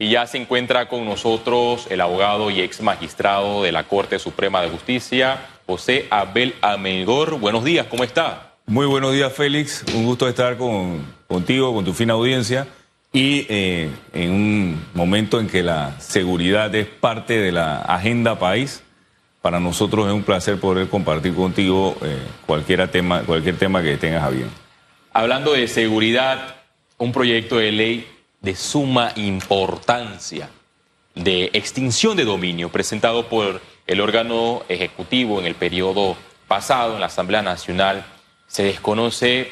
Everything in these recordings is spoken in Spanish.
Y ya se encuentra con nosotros el abogado y ex magistrado de la Corte Suprema de Justicia, José Abel Amengor. Buenos días, ¿cómo está? Muy buenos días, Félix. Un gusto estar con, contigo, con tu fina audiencia. Y eh, en un momento en que la seguridad es parte de la agenda país, para nosotros es un placer poder compartir contigo eh, cualquier, tema, cualquier tema que tengas a bien. Hablando de seguridad, un proyecto de ley de suma importancia de extinción de dominio presentado por el órgano ejecutivo en el periodo pasado en la Asamblea Nacional. Se desconoce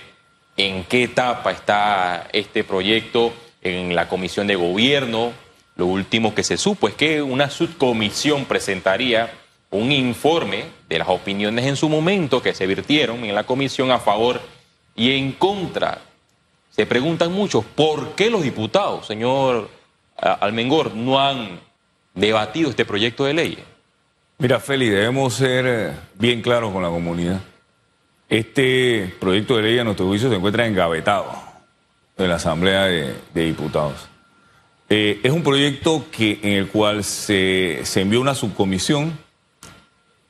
en qué etapa está este proyecto en la Comisión de Gobierno. Lo último que se supo es que una subcomisión presentaría un informe de las opiniones en su momento que se virtieron en la comisión a favor y en contra se preguntan muchos, ¿por qué los diputados, señor Almengor, no han debatido este proyecto de ley? Mira, Feli, debemos ser eh, bien claros con la comunidad. Este proyecto de ley, a nuestro juicio, se encuentra engavetado en la Asamblea de, Diputados. Eh, es un proyecto que, en el cual se, se envió una subcomisión,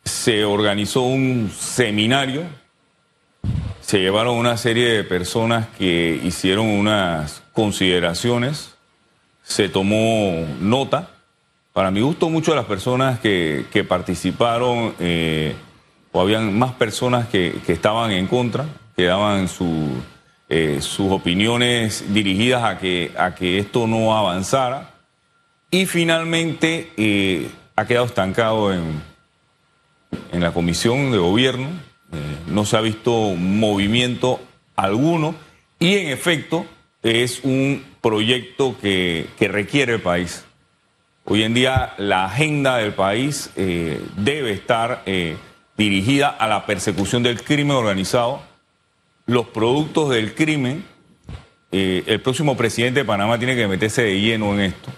se organizó un seminario se llevaron una serie de personas que hicieron unas consideraciones, se tomó nota. Para mi gusto, muchas de las personas que, participaron, eh, o habían más personas que, estaban en contra, que daban eh, sus opiniones dirigidas a que, a que esto no avanzara. Y finalmente eh, ha quedado estancado en, en la comisión de gobierno eh, no se ha visto movimiento alguno y en efecto es un proyecto que, requiere el país. Hoy en día la agenda del país eh, debe estar eh, dirigida a la persecución del crimen organizado, los productos del crimen. el próximo presidente de Panamá tiene que meterse de lleno en esto.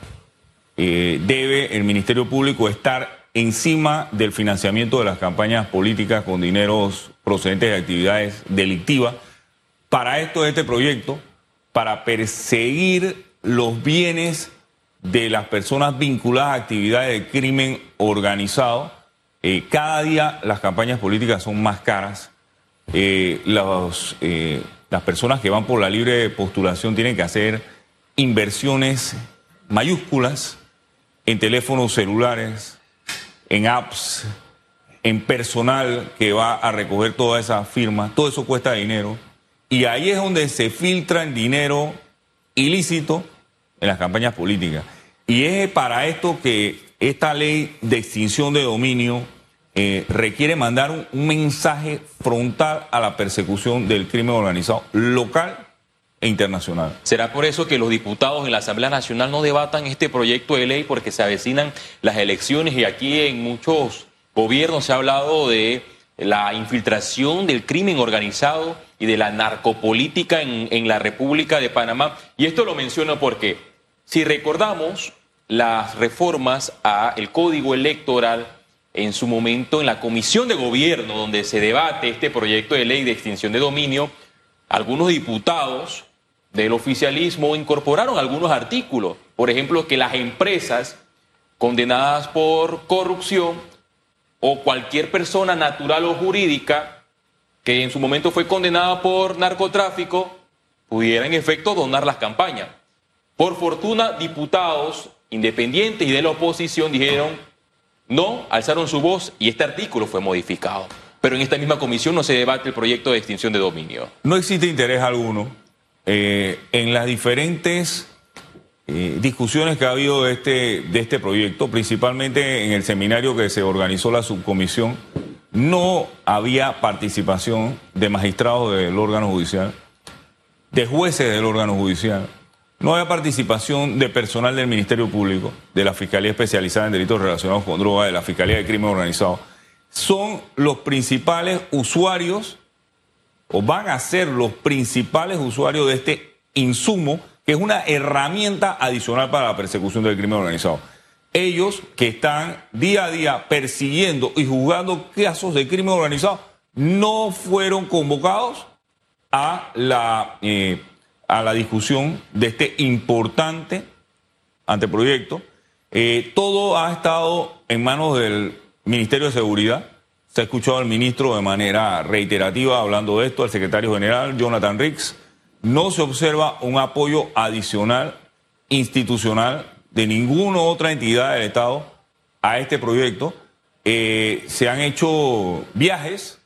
debe el Ministerio Público estar encima del financiamiento de las campañas políticas con dineros procedentes de actividades delictivas. Para esto, este proyecto, para perseguir los bienes de las personas vinculadas a actividades de crimen organizado, eh, cada día las campañas políticas son más caras. Eh, eh, las personas que van por la libre postulación tienen que hacer inversiones mayúsculas en teléfonos celulares, en apps, en personal que va a recoger toda esa firma, todo eso cuesta dinero. Y ahí es donde se filtra el dinero ilícito en las campañas políticas. Y es para esto que esta ley de extinción de dominio eh, requiere mandar un, mensaje frontal a la persecución del crimen organizado local ¿Será por eso que los diputados en la Asamblea Nacional no debatan este proyecto de ley porque se avecinan las elecciones y aquí en muchos gobiernos se ha hablado de la infiltración del crimen organizado y de la narcopolítica en, en la República de Panamá? Y esto lo menciono porque si recordamos las reformas al Código Electoral en su momento en la Comisión de Gobierno donde se debate este proyecto de ley de extinción de dominio, algunos diputados del oficialismo incorporaron algunos artículos. Por ejemplo, que las empresas condenadas por corrupción o cualquier persona natural o jurídica que en su momento fue condenada por narcotráfico pudiera en efecto donar las campañas. Por fortuna, diputados independientes y de la oposición dijeron no, alzaron su voz y este artículo fue modificado. Pero en esta misma comisión no se debate el proyecto de extinción de dominio. No existe interés alguno eh, en las diferentes eh, discusiones que ha habido de este, de este proyecto, principalmente en el seminario que se organizó la subcomisión, no había participación de magistrados del órgano judicial, de jueces del órgano judicial, no había participación de personal del Ministerio Público, de la Fiscalía Especializada en Delitos Relacionados con Droga, de la Fiscalía de Crimen Organizado. Son los principales usuarios o van a ser los principales usuarios de este insumo, que es una herramienta adicional para la persecución del crimen organizado. Ellos que están día a día persiguiendo y juzgando casos de crimen organizado no fueron convocados a la, eh, a la discusión de este importante anteproyecto. Eh, todo ha estado en manos del Ministerio de Seguridad. Se ha escuchado al ministro de manera reiterativa hablando de esto, al secretario general Jonathan Ricks. No se observa un apoyo adicional institucional de ninguna otra entidad del Estado a este proyecto. Eh, se han hecho viajes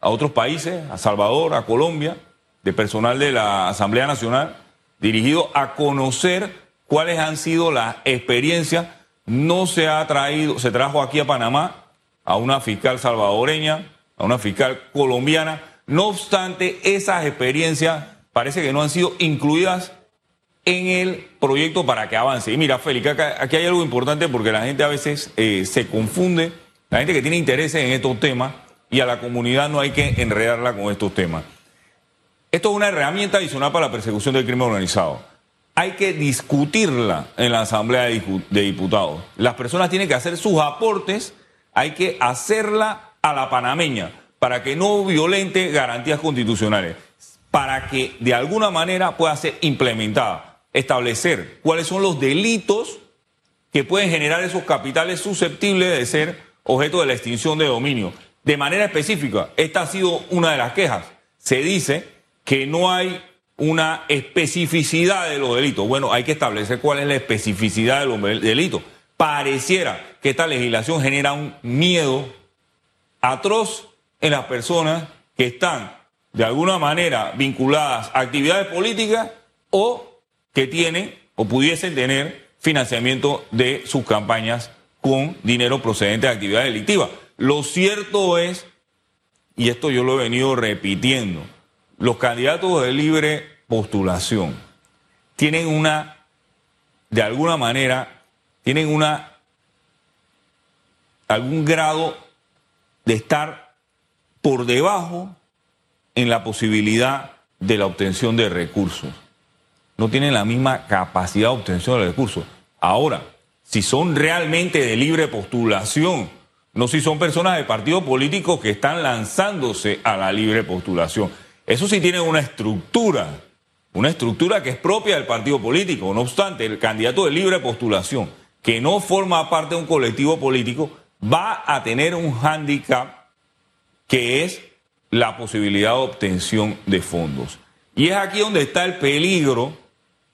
a otros países, a Salvador, a Colombia, de personal de la Asamblea Nacional, dirigido a conocer cuáles han sido las experiencias. No se ha traído, se trajo aquí a Panamá a una fiscal salvadoreña, a una fiscal colombiana. No obstante, esas experiencias parece que no han sido incluidas en el proyecto para que avance. Y mira, Félix, aquí hay algo importante porque la gente a veces eh, se confunde, la gente que tiene interés en estos temas, y a la comunidad no hay que enredarla con estos temas. Esto es una herramienta adicional para la persecución del crimen organizado hay que discutirla en la Asamblea de Diputados. Las personas tienen que hacer sus aportes, hay que hacerla a la panameña para que no violente garantías constitucionales, para que de alguna manera pueda ser implementada, establecer cuáles son los delitos que pueden generar esos capitales susceptibles de ser objeto de la extinción de dominio. De manera específica, esta ha sido una de las quejas. Se dice que no hay una especificidad de los delitos. Bueno, hay que establecer cuál es la especificidad de los delitos. Pareciera que esta legislación genera un miedo atroz en las personas que están de alguna manera vinculadas a actividades políticas o que tienen o pudiesen tener financiamiento de sus campañas con dinero procedente de actividades delictivas. Lo cierto es, y esto yo lo he venido repitiendo, los candidatos de libre postulación tienen una, de alguna manera, tienen una, algún grado de estar por debajo en la posibilidad de la obtención de recursos. No tienen la misma capacidad de obtención de recursos. Ahora, si son realmente de libre postulación, no si son personas de partidos políticos que están lanzándose a la libre postulación. Eso sí tiene una estructura una estructura que es propia del partido político. No obstante, el candidato de libre postulación, que no forma parte de un colectivo político, va a tener un hándicap que es la posibilidad de obtención de fondos. Y es aquí donde está el peligro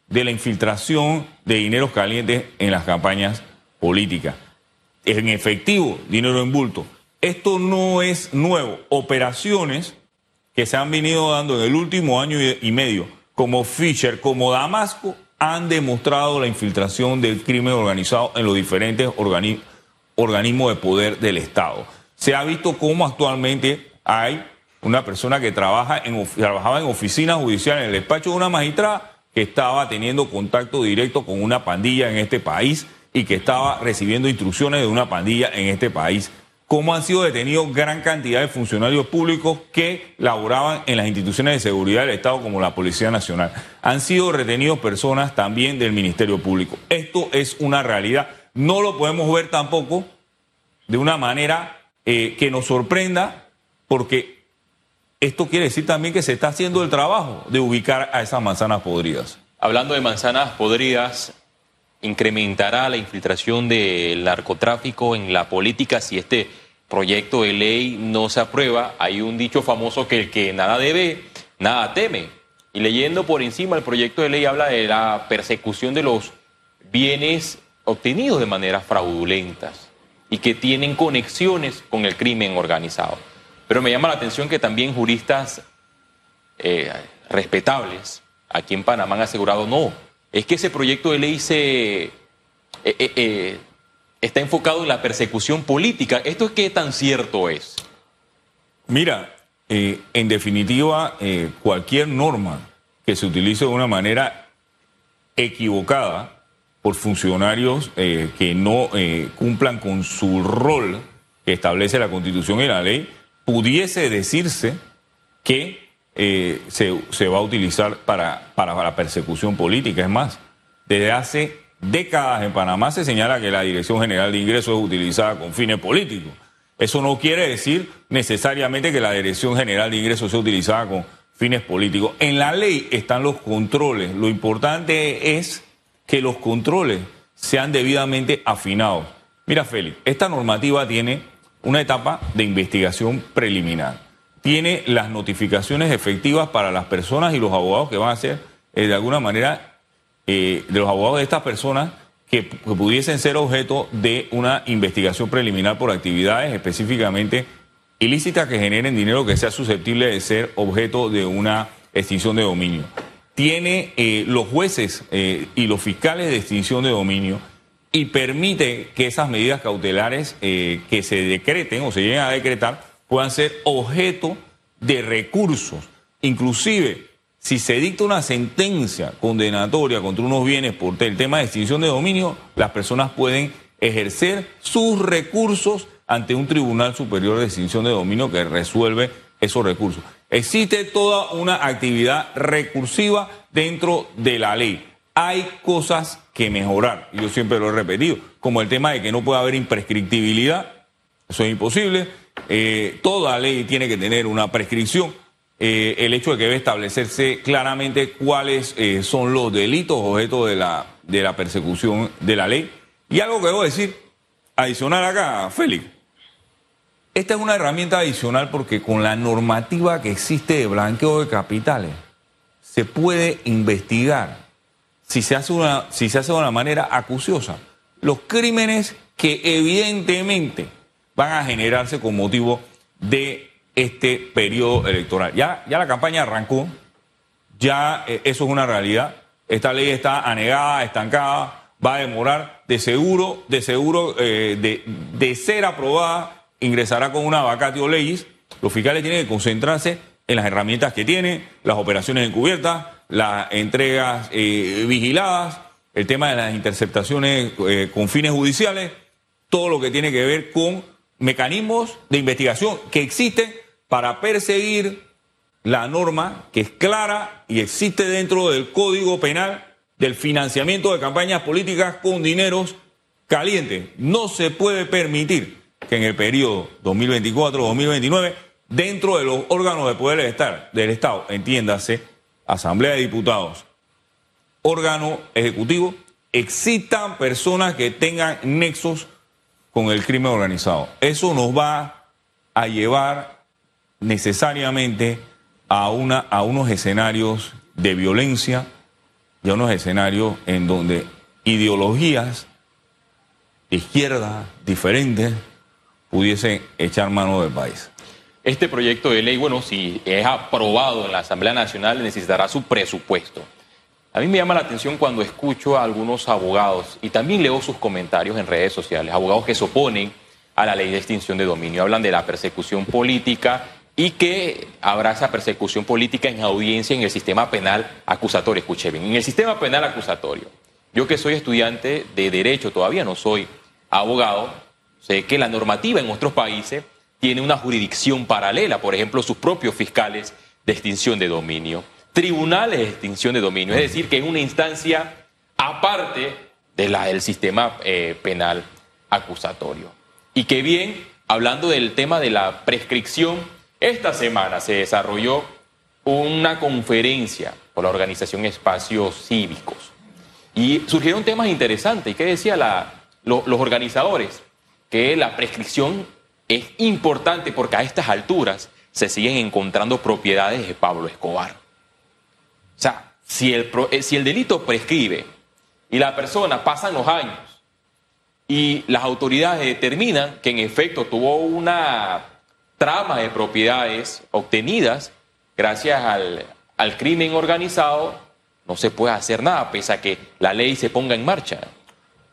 de la infiltración de dineros calientes en las campañas políticas. En efectivo, dinero en bulto. Esto no es nuevo. Operaciones que se han venido dando en el último año y medio como Fisher, como Damasco, han demostrado la infiltración del crimen organizado en los diferentes organismos de poder del Estado. Se ha visto cómo actualmente hay una persona que trabaja en, trabajaba en oficina judicial, en el despacho de una magistrada, que estaba teniendo contacto directo con una pandilla en este país y que estaba recibiendo instrucciones de una pandilla en este país cómo han sido detenidos gran cantidad de funcionarios públicos que laboraban en las instituciones de seguridad del Estado como la Policía Nacional. Han sido retenidos personas también del Ministerio Público. Esto es una realidad. No lo podemos ver tampoco de una manera eh, que nos sorprenda porque esto quiere decir también que se está haciendo el trabajo de ubicar a esas manzanas podridas. Hablando de manzanas podridas, incrementará la infiltración del narcotráfico en la política si este proyecto de ley no se aprueba. Hay un dicho famoso que el que nada debe, nada teme. Y leyendo por encima el proyecto de ley habla de la persecución de los bienes obtenidos de manera fraudulentas y que tienen conexiones con el crimen organizado. Pero me llama la atención que también juristas eh, respetables aquí en Panamá han asegurado no, es que ese proyecto de ley se, eh, eh, está enfocado en la persecución política. ¿Esto es qué tan cierto es? Mira, en definitiva, cualquier norma que se utilice de una manera equivocada por funcionarios que no cumplan con su rol que establece la Constitución y la ley, pudiese decirse que eh, se, va a utilizar para, para, la persecución política. Es más, desde hace décadas en Panamá se señala que la Dirección General de Ingresos es utilizada con fines políticos. Eso no quiere decir necesariamente que la Dirección General de Ingresos sea utilizada con fines políticos. En la ley están los controles. Lo importante es que los controles sean debidamente afinados. Mira, Félix, esta normativa tiene una etapa de investigación preliminar. Tiene las notificaciones efectivas para las personas y los abogados que van a ser, eh, de alguna manera, eh, de los abogados de estas personas que, pudiesen ser objeto de una investigación preliminar por actividades específicamente ilícitas que generen dinero que sea susceptible de ser objeto de una extinción de dominio. Tiene eh, los jueces y los fiscales de extinción de dominio y permite que esas medidas cautelares eh, que se decreten o se lleguen a decretar puedan ser objeto de recursos. Inclusive, si se dicta una sentencia condenatoria contra unos bienes por el tema de extinción de dominio, las personas pueden ejercer sus recursos ante un tribunal superior de extinción de dominio que resuelve esos recursos. Existe toda una actividad recursiva dentro de la ley. Hay cosas que mejorar, yo siempre lo he repetido, como el tema de que no puede haber imprescriptibilidad, eso es imposible, eh, toda ley tiene que tener una prescripción, eh, el hecho de que debe establecerse claramente cuáles eh, son los delitos objeto de la, de la persecución de la ley. Y algo que debo decir, adicional acá, Félix, esta es una herramienta adicional porque con la normativa que existe de blanqueo de capitales, se puede investigar si se hace, una, si se hace de una manera acuciosa, los crímenes que evidentemente van a generarse con motivo de este periodo electoral. Ya, ya la campaña arrancó, ya eh, eso es una realidad. Esta ley está anegada, estancada, va a demorar, de seguro, de seguro, eh, de, de, ser aprobada, ingresará con una vacatio leyes. Los fiscales tienen que concentrarse en las herramientas que tienen, las operaciones encubiertas, las entregas eh, vigiladas, el tema de las interceptaciones eh, con fines judiciales, todo lo que tiene que ver con mecanismos de investigación que existen para perseguir la norma que es clara y existe dentro del Código Penal del financiamiento de campañas políticas con dineros calientes. No se puede permitir que en el periodo 2024-2029, dentro de los órganos de poder del Estado, del Estado entiéndase, Asamblea de Diputados, órgano ejecutivo, existan personas que tengan nexos con el crimen organizado. Eso nos va a llevar necesariamente a, una, a unos escenarios de violencia y a unos escenarios en donde ideologías de izquierda diferentes pudiesen echar mano del país. Este proyecto de ley, bueno, si es aprobado en la Asamblea Nacional, necesitará su presupuesto. A mí me llama la atención cuando escucho a algunos abogados y también leo sus comentarios en redes sociales, abogados que se oponen a la ley de extinción de dominio, hablan de la persecución política y que habrá esa persecución política en audiencia en el sistema penal acusatorio. Escuche bien, en el sistema penal acusatorio. Yo que soy estudiante de derecho, todavía no soy abogado, sé que la normativa en otros países tiene una jurisdicción paralela, por ejemplo, sus propios fiscales de extinción de dominio, tribunales de extinción de dominio, es decir, que es una instancia aparte del sistema eh, penal acusatorio. Y que bien, hablando del tema de la prescripción, esta semana se desarrolló una conferencia por la organización Espacios Cívicos y surgieron temas interesantes. ¿Y qué decían los organizadores? Que la prescripción es importante porque a estas alturas se siguen encontrando propiedades de Pablo Escobar. O sea, si el, eh, si el delito prescribe y la persona pasan los años y las autoridades determinan que en efecto tuvo una trama de propiedades obtenidas gracias al, al crimen organizado, no se puede hacer nada pese a que la ley se ponga en marcha.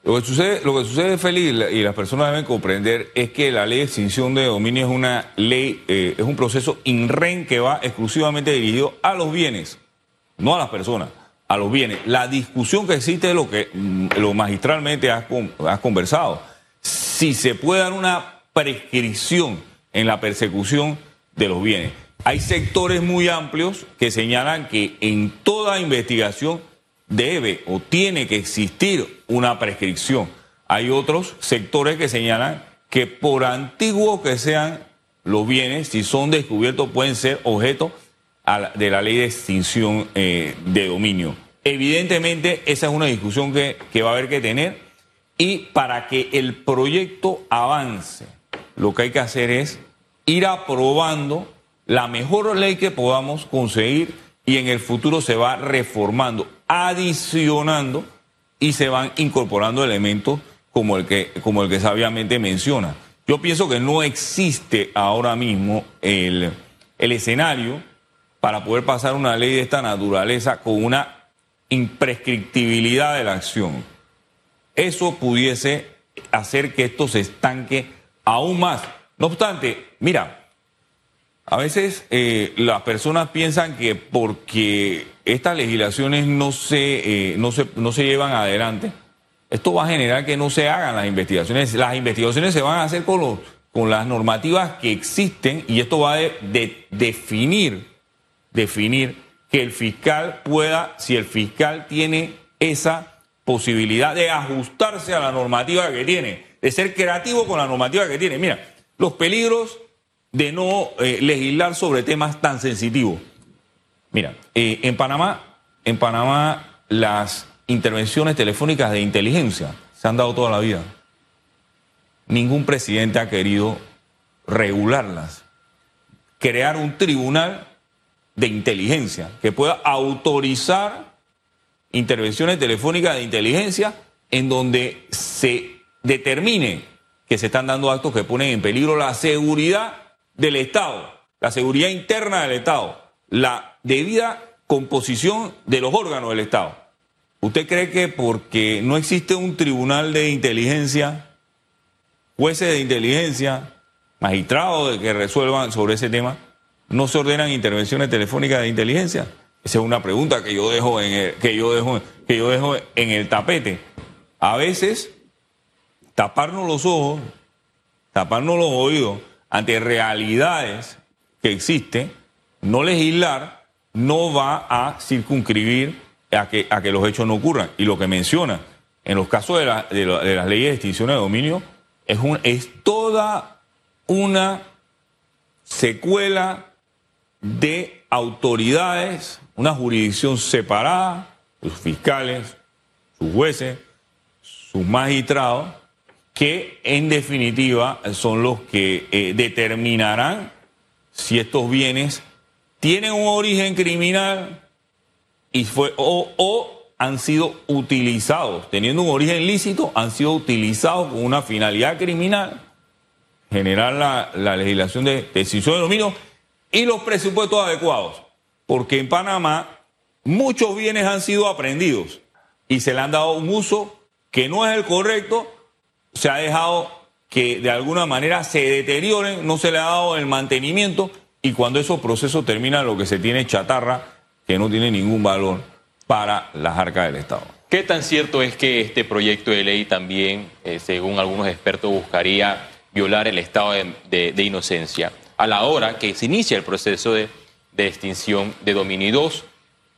Lo que sucede, lo que sucede Feliz, y las personas deben comprender, es que la ley de extinción de dominio es una ley, eh, es un proceso INREN que va exclusivamente dirigido a los bienes, no a las personas, a los bienes. La discusión que existe es lo que mm, lo magistralmente has conversado. Si se puede dar una prescripción en la persecución de los bienes. Hay sectores muy amplios que señalan que en toda investigación debe o tiene que existir una prescripción. Hay otros sectores que señalan que por antiguos que sean los bienes, si son descubiertos, pueden ser objeto de la ley de extinción eh, de dominio. Evidentemente, esa es una discusión que, que va a haber que tener. Y para que el proyecto avance, lo que hay que hacer es ir aprobando la mejor ley que podamos conseguir y en el futuro se va reformando, adicionando y se van incorporando elementos como el que, como el que sabiamente menciona. Yo pienso que no existe ahora mismo el, el escenario para poder pasar una ley de esta naturaleza con una imprescriptibilidad de la acción. Eso pudiese hacer que esto se estanque aún más. No obstante, mira, a veces eh, las personas piensan que porque estas legislaciones no se, eh, no, se, no se llevan adelante, esto va a generar que no se hagan las investigaciones. Las investigaciones se van a hacer con, los, con las normativas que existen y esto va a de, definir, definir que el fiscal pueda, si el fiscal tiene esa posibilidad de ajustarse a la normativa que tiene, de ser creativo con la normativa que tiene. Mira, los peligros de no eh, legislar sobre temas tan sensitivos. Mira, eh, en Panamá, en Panamá las intervenciones telefónicas de inteligencia se han dado toda la vida. Ningún presidente ha querido regularlas. Crear un tribunal de inteligencia que pueda autorizar intervenciones telefónicas de inteligencia en donde se determine que se están dando actos que ponen en peligro la seguridad del Estado, la seguridad interna del Estado, la debida composición de los órganos del Estado. ¿Usted cree que porque no existe un tribunal de inteligencia, jueces de inteligencia, magistrados que resuelvan sobre ese tema, no se ordenan intervenciones telefónicas de inteligencia? Esa es una pregunta que yo dejo en el, que yo dejo, que yo dejo en el tapete. A veces, taparnos los ojos, taparnos los oídos, ante realidades que existen, no legislar no va a circunscribir a que, a que los hechos no ocurran. Y lo que menciona en los casos de, de, las leyes de extinción de dominio es, un, es toda una secuela de autoridades, una jurisdicción separada, sus fiscales, sus jueces, sus magistrados, que en definitiva son los que eh, determinarán si estos bienes tienen un origen criminal y fue, o, han sido utilizados, teniendo un origen lícito, han sido utilizados con una finalidad criminal, generar la, legislación de decisión de dominio y los presupuestos adecuados. Porque en Panamá muchos bienes han sido aprendidos y se le han dado un uso que no es el correcto se ha dejado que de alguna manera se deterioren, no se le ha dado el mantenimiento y cuando esos procesos terminan lo que se tiene es chatarra que no tiene ningún valor para las arcas del Estado. ¿Qué tan cierto es que este proyecto de ley también, eh, según algunos expertos, buscaría violar el estado de, inocencia a la hora que se inicia el proceso de, extinción de dominio? 2,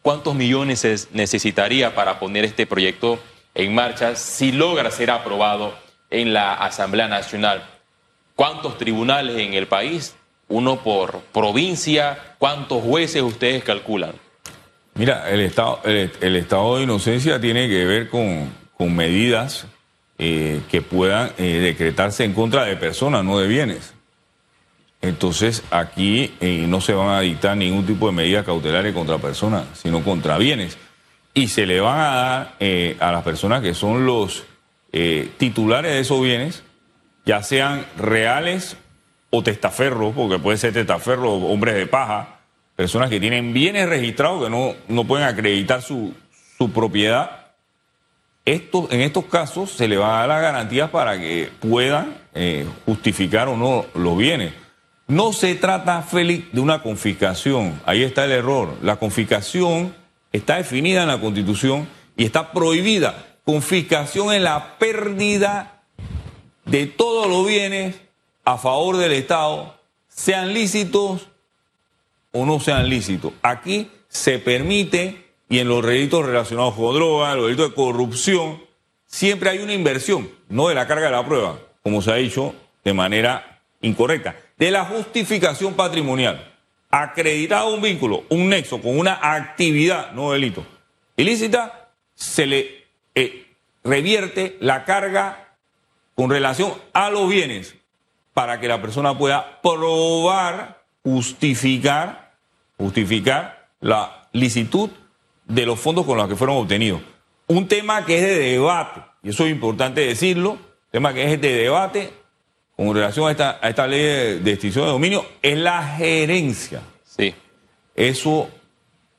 ¿cuántos millones se necesitaría para poner este proyecto en marcha si logra ser aprobado en la Asamblea Nacional. ¿Cuántos tribunales en el país? Uno por provincia. ¿Cuántos jueces ustedes calculan? Mira, el estado, el, estado de inocencia tiene que ver con, con medidas eh, que puedan eh, decretarse en contra de personas, no de bienes. Entonces aquí eh, no se van a dictar ningún tipo de medidas cautelares contra personas, sino contra bienes. Y se le van a dar a las personas que son los eh, titulares de esos bienes, ya sean reales o testaferros, porque puede ser testaferro, hombres de paja, personas que tienen bienes registrados que no, no pueden acreditar su, su propiedad. En estos casos se le va a dar las garantías para que puedan eh, justificar o no los bienes. No se trata, Félix, de una confiscación. Ahí está el error. La confiscación está definida en la Constitución y está prohibida confiscación en la pérdida de todos los bienes a favor del Estado, sean lícitos o no sean lícitos. Aquí se permite, y en los delitos relacionados con drogas, los delitos de corrupción, siempre hay una inversión, no de la carga de la prueba, como se ha dicho de manera incorrecta, de la justificación patrimonial. Acreditado un vínculo, un nexo con una actividad, no delito, ilícita, se le eh, revierte la carga con relación a los bienes para que la persona pueda probar, justificar, justificar la licitud de los fondos con los que fueron obtenidos. Un tema que es de debate, y eso es importante decirlo, tema que es de debate con relación a esta, a esta ley de, extinción de dominio, es la gerencia. Sí. Eso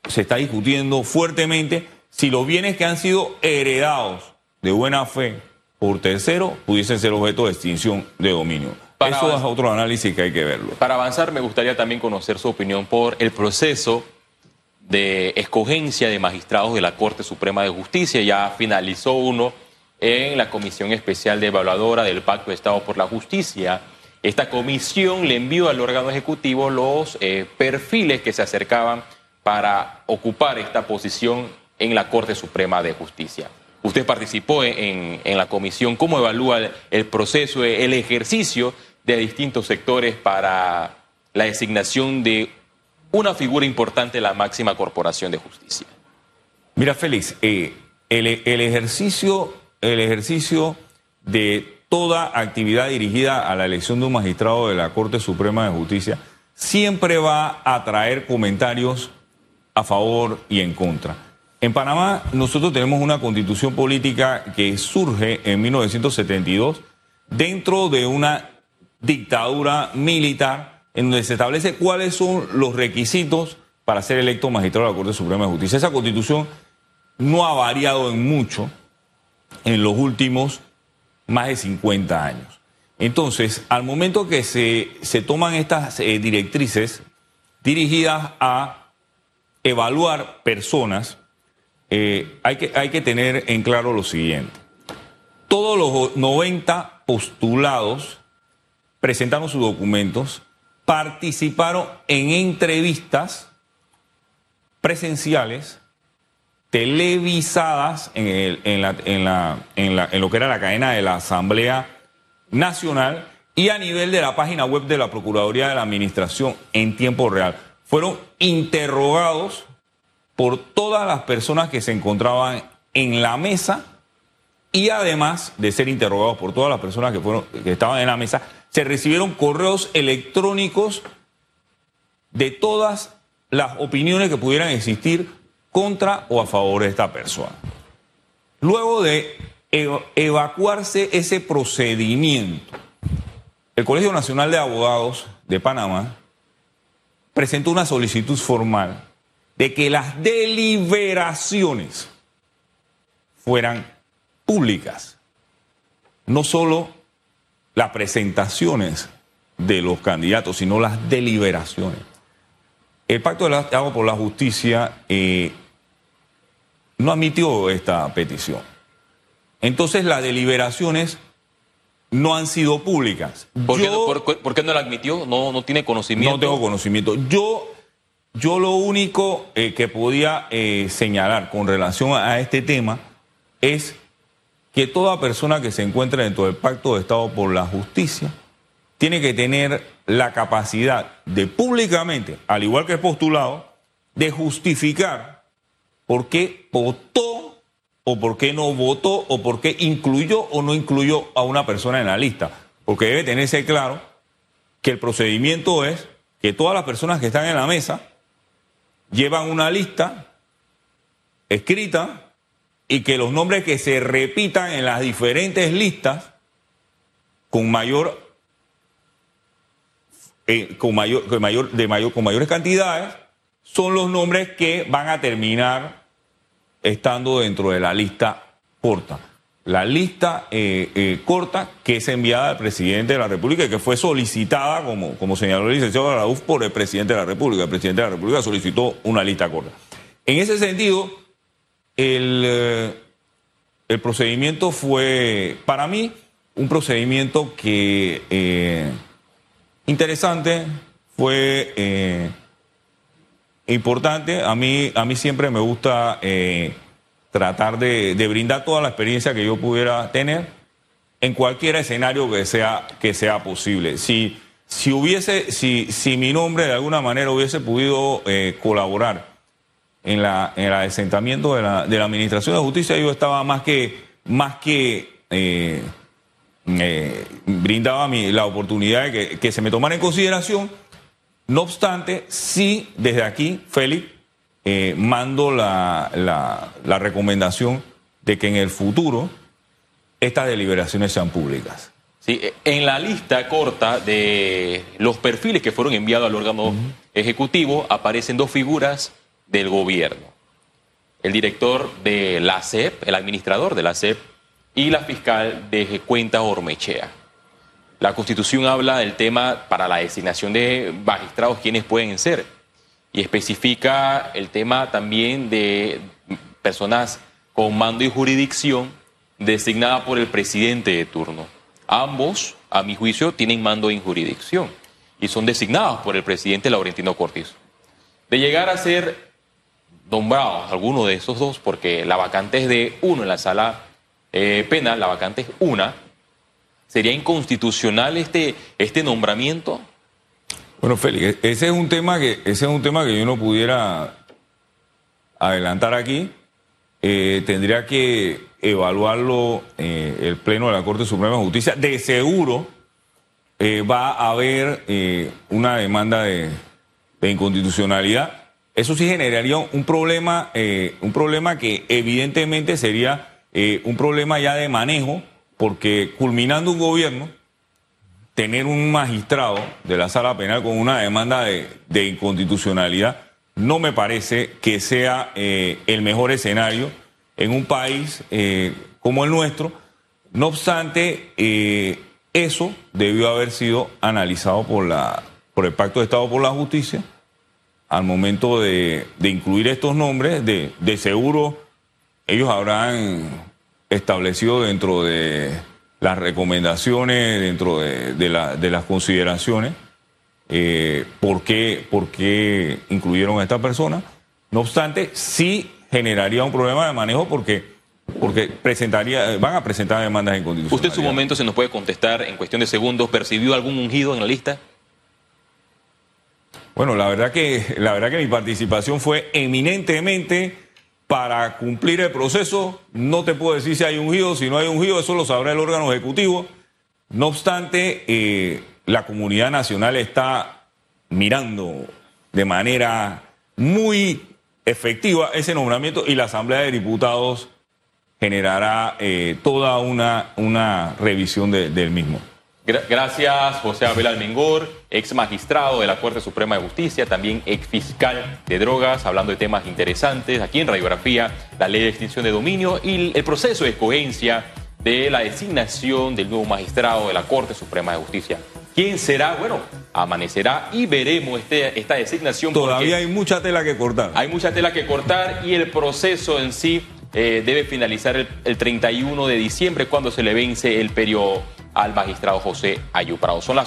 se está discutiendo fuertemente si los bienes que han sido heredados de buena fe por terceros pudiesen ser objeto de extinción de dominio. Eso es otro análisis que hay que verlo. Para avanzar, me gustaría también conocer su opinión por el proceso de escogencia de magistrados de la Corte Suprema de Justicia. Ya finalizó uno en la Comisión Especial de Evaluadora del Pacto de Estado por la Justicia. Esta comisión le envió al órgano ejecutivo los eh, perfiles que se acercaban para ocupar esta posición en la Corte Suprema de Justicia. Usted participó en, la comisión. ¿Cómo evalúa el proceso, el ejercicio de distintos sectores para la designación de una figura importante de la máxima corporación de justicia? Mira, Félix, eh, el, ejercicio, el ejercicio de toda actividad dirigida a la elección de un magistrado de la Corte Suprema de Justicia siempre va a traer comentarios a favor y en contra. En Panamá nosotros tenemos una constitución política que surge en 1972 dentro de una dictadura militar en donde se establece cuáles son los requisitos para ser electo magistrado de la Corte Suprema de Justicia. Esa constitución no ha variado en mucho en los últimos más de 50 años. Entonces, al momento que se, se toman estas eh, directrices dirigidas a evaluar personas, eh, hay, que, tener en claro lo siguiente. Todos los 90 postulados presentaron sus documentos, participaron en entrevistas presenciales, televisadas en lo que era la cadena de la Asamblea Nacional y a nivel de la página web de la Procuraduría de la Administración en tiempo real fueron interrogados por todas las personas que se encontraban en la mesa y además de ser interrogados por todas las personas que, fueron, que estaban en la mesa, se recibieron correos electrónicos de todas las opiniones que pudieran existir contra o a favor de esta persona. Luego de evacuarse ese procedimiento, el Colegio Nacional de Abogados de Panamá presentó una solicitud formal de que las deliberaciones fueran públicas, no solo las presentaciones de los candidatos, sino las deliberaciones. El Pacto de Estado por la Justicia eh, no admitió esta petición. Entonces las deliberaciones no han sido públicas. ¿Por, qué, no la admitió? No, no tiene conocimiento. No tengo conocimiento. Yo, yo lo único eh, que podía eh, señalar con relación a, este tema es que toda persona que se encuentre dentro del Pacto de Estado por la Justicia tiene que tener la capacidad de públicamente, al igual que el postulado, de justificar por qué votó o por qué no votó o por qué incluyó o no incluyó a una persona en la lista. Porque debe tenerse claro que el procedimiento es que todas las personas que están en la mesa llevan una lista escrita y que los nombres que se repitan en las diferentes listas con mayor, eh, con mayor, con de mayor, con mayores cantidades son los nombres que van a terminar estando dentro de la lista corta. La lista eh, eh, corta que es enviada al presidente de la República y que fue solicitada, como, como señaló el licenciado Araúz, por el presidente de la República. El presidente de la República solicitó una lista corta. En ese sentido, el, eh, el procedimiento fue, para mí, un procedimiento que interesante, fue importante. A mí, a mí siempre me gusta tratar de, brindar toda la experiencia que yo pudiera tener en cualquier escenario que sea, que sea posible. Si, si, hubiese, si, si mi nombre de alguna manera hubiese podido eh, colaborar en, la, en el asentamiento de la, de la Administración de Justicia, yo estaba más que, más que eh, eh, brindaba la oportunidad de que, que se me tomara en consideración. No obstante, sí, desde aquí, Félix, eh, mando la, la, la recomendación de que en el futuro estas deliberaciones sean públicas. Sí, en la lista corta de los perfiles que fueron enviados al órgano ejecutivo aparecen dos figuras del gobierno. El director de la CEP, el administrador de la CEP, y la fiscal de cuentas Ormechea. La Constitución habla del tema para la designación de magistrados, quienes pueden ser, y especifica el tema también de personas con mando y jurisdicción designada por el presidente de turno. Ambos, a mi juicio, tienen mando y jurisdicción y son designados por el presidente Laurentino Cortizo. De llegar a ser nombrados alguno de esos dos, porque la vacante es de uno en la sala eh, penal, la vacante es una, ¿sería inconstitucional este, este nombramiento? Bueno, Félix, ese es un tema que, ese es un tema que yo no pudiera adelantar aquí. Eh, tendría que evaluarlo eh, el Pleno de la Corte Suprema de Justicia. De seguro eh, va a haber eh, una demanda de, de inconstitucionalidad. Eso sí generaría un problema, eh, un problema que evidentemente sería un problema ya de manejo, porque culminando un gobierno, tener un magistrado de la sala penal con una demanda de, inconstitucionalidad no me parece que sea eh, el mejor escenario en un país eh, como el nuestro. No obstante, eh, eso debió haber sido analizado por, la, por el Pacto de Estado por la Justicia al momento de, de incluir estos nombres. De, de seguro ellos habrán establecido dentro de las recomendaciones, dentro de, de la- de las consideraciones, eh, por, qué, por qué incluyeron a esta persona. No obstante, sí generaría un problema de manejo porque, porque presentaría, van a presentar demandas Usted en su momento se nos puede contestar en cuestión de segundos, ¿percibió algún ungido en la lista? Bueno, la verdad que la verdad que mi participación fue eminentemente para cumplir el proceso. No te puedo decir si hay ungido, si no hay ungido, eso lo sabrá el órgano ejecutivo. No obstante, eh, la comunidad nacional está mirando de manera muy efectiva ese nombramiento y la Asamblea de Diputados generará eh, toda una, una revisión de- del mismo. Gra- Gracias, José Abel Almengor, ex magistrado de la Corte Suprema de Justicia, también ex fiscal de drogas, hablando de temas interesantes aquí en Radiografía, la ley de extinción de dominio y el proceso de escogencia de la designación del nuevo magistrado de la Corte Suprema de Justicia. ¿Quién será? Bueno, amanecerá y veremos este- esta designación. Todavía hay mucha tela que cortar. hay mucha tela que cortar y el proceso en sí eh, debe finalizar el, el 31 de diciembre cuando se le vence el periodo al magistrado José Ayuprado. Son las